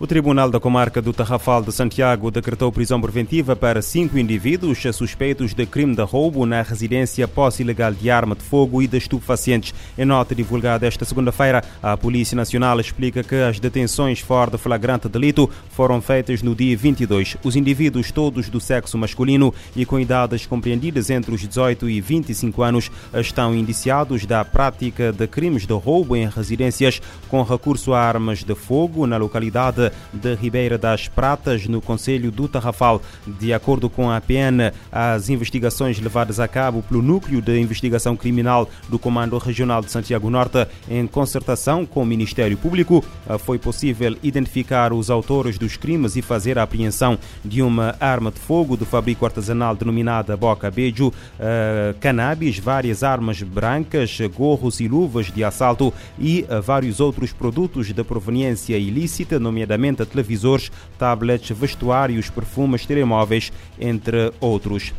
O Tribunal da Comarca do Tarrafal de Santiago decretou prisão preventiva para cinco indivíduos suspeitos de crime de roubo na residência posse ilegal de arma de fogo e de estupefacientes. Em nota divulgada esta segunda-feira, a Polícia Nacional explica que as detenções fora de flagrante delito foram feitas no dia 22. Os indivíduos, todos do sexo masculino e com idades compreendidas entre os 18 e 25 anos, estão indiciados da prática de crimes de roubo em residências com recurso a armas de fogo na localidade de Ribeira das Pratas, no Conselho do Tarrafal. De acordo com a PN, as investigações levadas a cabo pelo Núcleo de Investigação Criminal do Comando Regional de Santiago Norte, em concertação com o Ministério Público, foi possível identificar os autores dos crimes e fazer a apreensão de uma arma de fogo de fabrico artesanal denominada Boca Beijo, uh, cannabis, várias armas brancas, gorros e luvas de assalto e uh, vários outros produtos de proveniência ilícita, nomeadamente nomeadamente televisores, tablets, vestuários, perfumes, telemóveis, entre outros.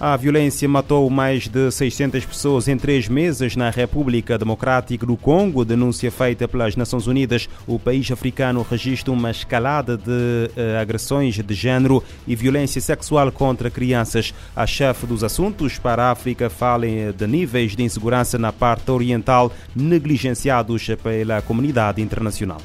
A violência matou mais de 600 pessoas em três meses na República Democrática do Congo, denúncia feita pelas Nações Unidas. O país africano registra uma escalada de uh, agressões de género e violência sexual contra crianças. A chefe dos assuntos para a África fala de níveis de insegurança na parte oriental negligenciados pela comunidade internacional.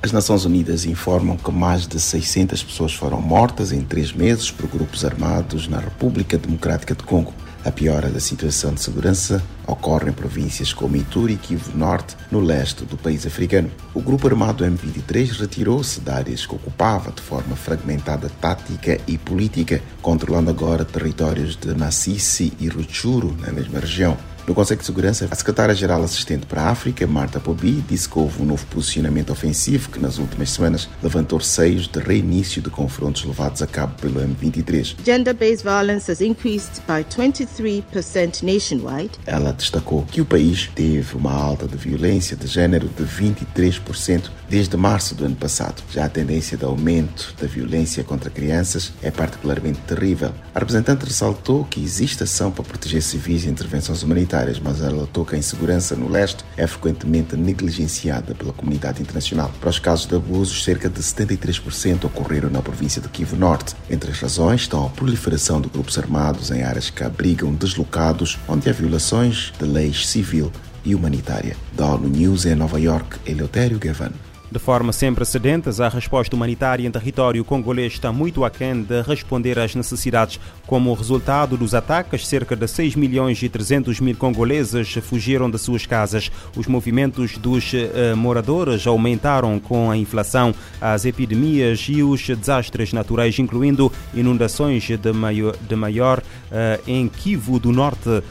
As Nações Unidas informam que mais de 600 pessoas foram mortas em três meses por grupos armados na República Democrática do Congo. A piora da situação de segurança ocorre em províncias como Ituri e Kivu Norte, no leste do país africano. O grupo armado M23 retirou-se de áreas que ocupava de forma fragmentada tática e política, controlando agora territórios de Massissi e Rutshuru, na mesma região. No Conselho de Segurança, a secretária-geral assistente para a África, Marta Pobi, disse que houve um novo posicionamento ofensivo que nas últimas semanas levantou receios de reinício de confrontos levados a cabo pelo M23. Gender-based violence has increased by 23% nationwide. Ela destacou que o país teve uma alta de violência de género de 23% desde março do ano passado. Já a tendência de aumento da violência contra crianças é particularmente terrível. A representante ressaltou que existe ação para proteger civis e intervenções humanitárias mas ela toca a insegurança no leste é frequentemente negligenciada pela comunidade internacional. Para os casos de abusos, cerca de 73% ocorreram na província de Kivu Norte. Entre as razões estão a proliferação de grupos armados em áreas que abrigam deslocados, onde há violações de leis civil e humanitária. Da ONU News em Nova York, Eleutério Gavan. De forma sem precedentes, a resposta humanitária em território congolês está muito aquém de responder às necessidades. Como resultado dos ataques, cerca de 6 milhões e 300 mil congoleses fugiram de suas casas. Os movimentos dos uh, moradores aumentaram com a inflação, as epidemias e os desastres naturais, incluindo inundações de maior, de maior uh, em Kivu do Norte, uh,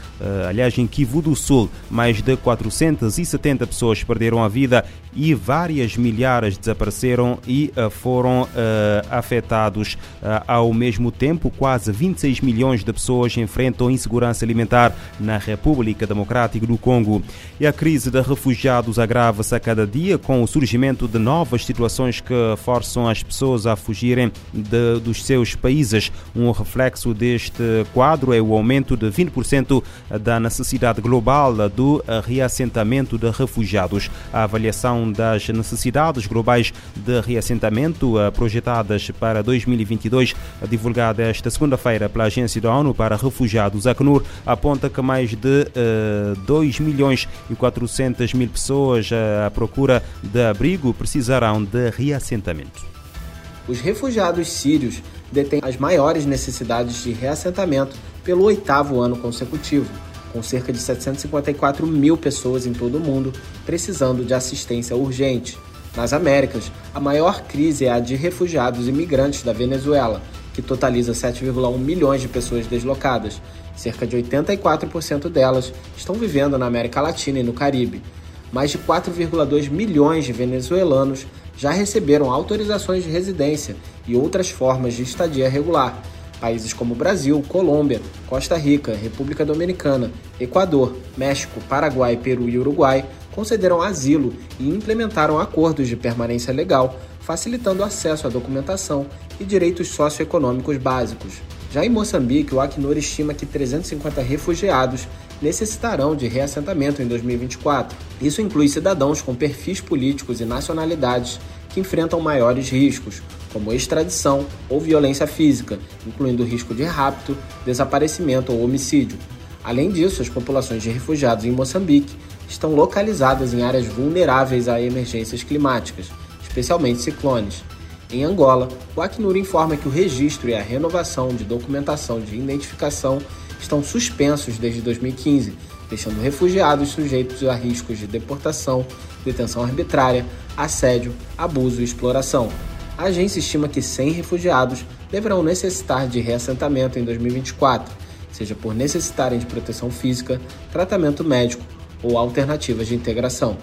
aliás, em Kivu do Sul. Mais de 470 pessoas perderam a vida e várias milhares desapareceram e uh, foram uh, afetados. Uh, ao mesmo tempo, quase 26 milhões de pessoas enfrentam insegurança alimentar na República Democrática do Congo. E a crise de refugiados agrava-se a cada dia com o surgimento de novas situações que forçam as pessoas a fugirem de, dos seus países. Um reflexo deste quadro é o aumento de 20% da necessidade global do reassentamento de refugiados. A avaliação das necessidades globais de reassentamento projetadas para 2022, divulgada esta segunda-feira pela Agência da ONU para Refugiados, Acnur, aponta que mais de uh, 2 milhões e 400 mil pessoas à procura de abrigo precisarão de reassentamento. Os refugiados sírios detêm as maiores necessidades de reassentamento pelo oitavo ano consecutivo com cerca de 754 mil pessoas em todo o mundo precisando de assistência urgente. Nas Américas, a maior crise é a de refugiados e migrantes da Venezuela, que totaliza 7,1 milhões de pessoas deslocadas. Cerca de 84% delas estão vivendo na América Latina e no Caribe. Mais de 4,2 milhões de venezuelanos já receberam autorizações de residência e outras formas de estadia regular Países como Brasil, Colômbia, Costa Rica, República Dominicana, Equador, México, Paraguai, Peru e Uruguai concederam asilo e implementaram acordos de permanência legal, facilitando acesso à documentação e direitos socioeconômicos básicos. Já em Moçambique, o Acnur estima que 350 refugiados necessitarão de reassentamento em 2024. Isso inclui cidadãos com perfis políticos e nacionalidades enfrentam maiores riscos, como extradição ou violência física, incluindo o risco de rapto, desaparecimento ou homicídio. Além disso, as populações de refugiados em Moçambique estão localizadas em áreas vulneráveis a emergências climáticas, especialmente ciclones. Em Angola, o Acnur informa que o registro e a renovação de documentação de identificação estão suspensos desde 2015, deixando refugiados sujeitos a riscos de deportação, detenção arbitrária, assédio, abuso e exploração. A agência estima que 100 refugiados deverão necessitar de reassentamento em 2024, seja por necessitarem de proteção física, tratamento médico ou alternativas de integração.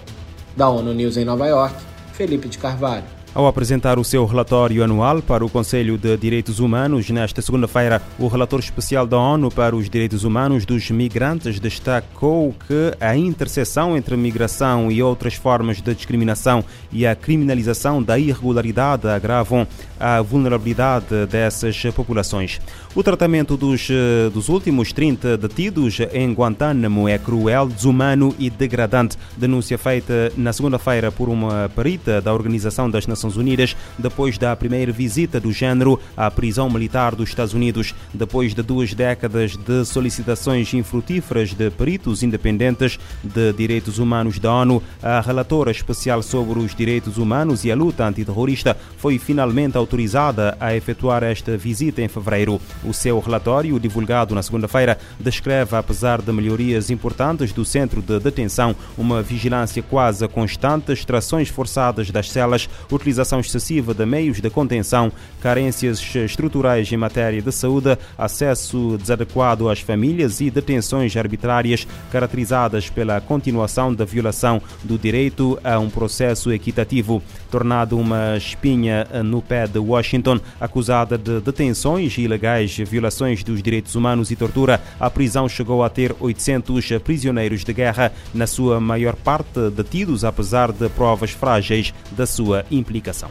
Da ONU News em Nova York, Felipe de Carvalho. Ao apresentar o seu relatório anual para o Conselho de Direitos Humanos nesta segunda-feira, o relator especial da ONU para os Direitos Humanos dos Migrantes destacou que a interseção entre migração e outras formas de discriminação e a criminalização da irregularidade agravam a vulnerabilidade dessas populações. O tratamento dos, dos últimos 30 detidos em Guantánamo é cruel, desumano e degradante. Denúncia feita na segunda-feira por uma perita da Organização das Nações Nações Unidas depois da primeira visita do género à prisão militar dos Estados Unidos. Depois de duas décadas de solicitações infrutíferas de peritos independentes de direitos humanos da ONU, a relatora especial sobre os direitos humanos e a luta antiterrorista foi finalmente autorizada a efetuar esta visita em fevereiro. O seu relatório, divulgado na segunda-feira, descreve, apesar de melhorias importantes do centro de detenção, uma vigilância quase constante, extrações forçadas das celas, utilização utilização excessiva de meios de contenção, carências estruturais em matéria de saúde, acesso desadequado às famílias e detenções arbitrárias caracterizadas pela continuação da violação do direito a um processo equitativo, tornado uma espinha no pé de Washington, acusada de detenções ilegais, violações dos direitos humanos e tortura. A prisão chegou a ter 800 prisioneiros de guerra, na sua maior parte detidos apesar de provas frágeis da sua implicação comunicação.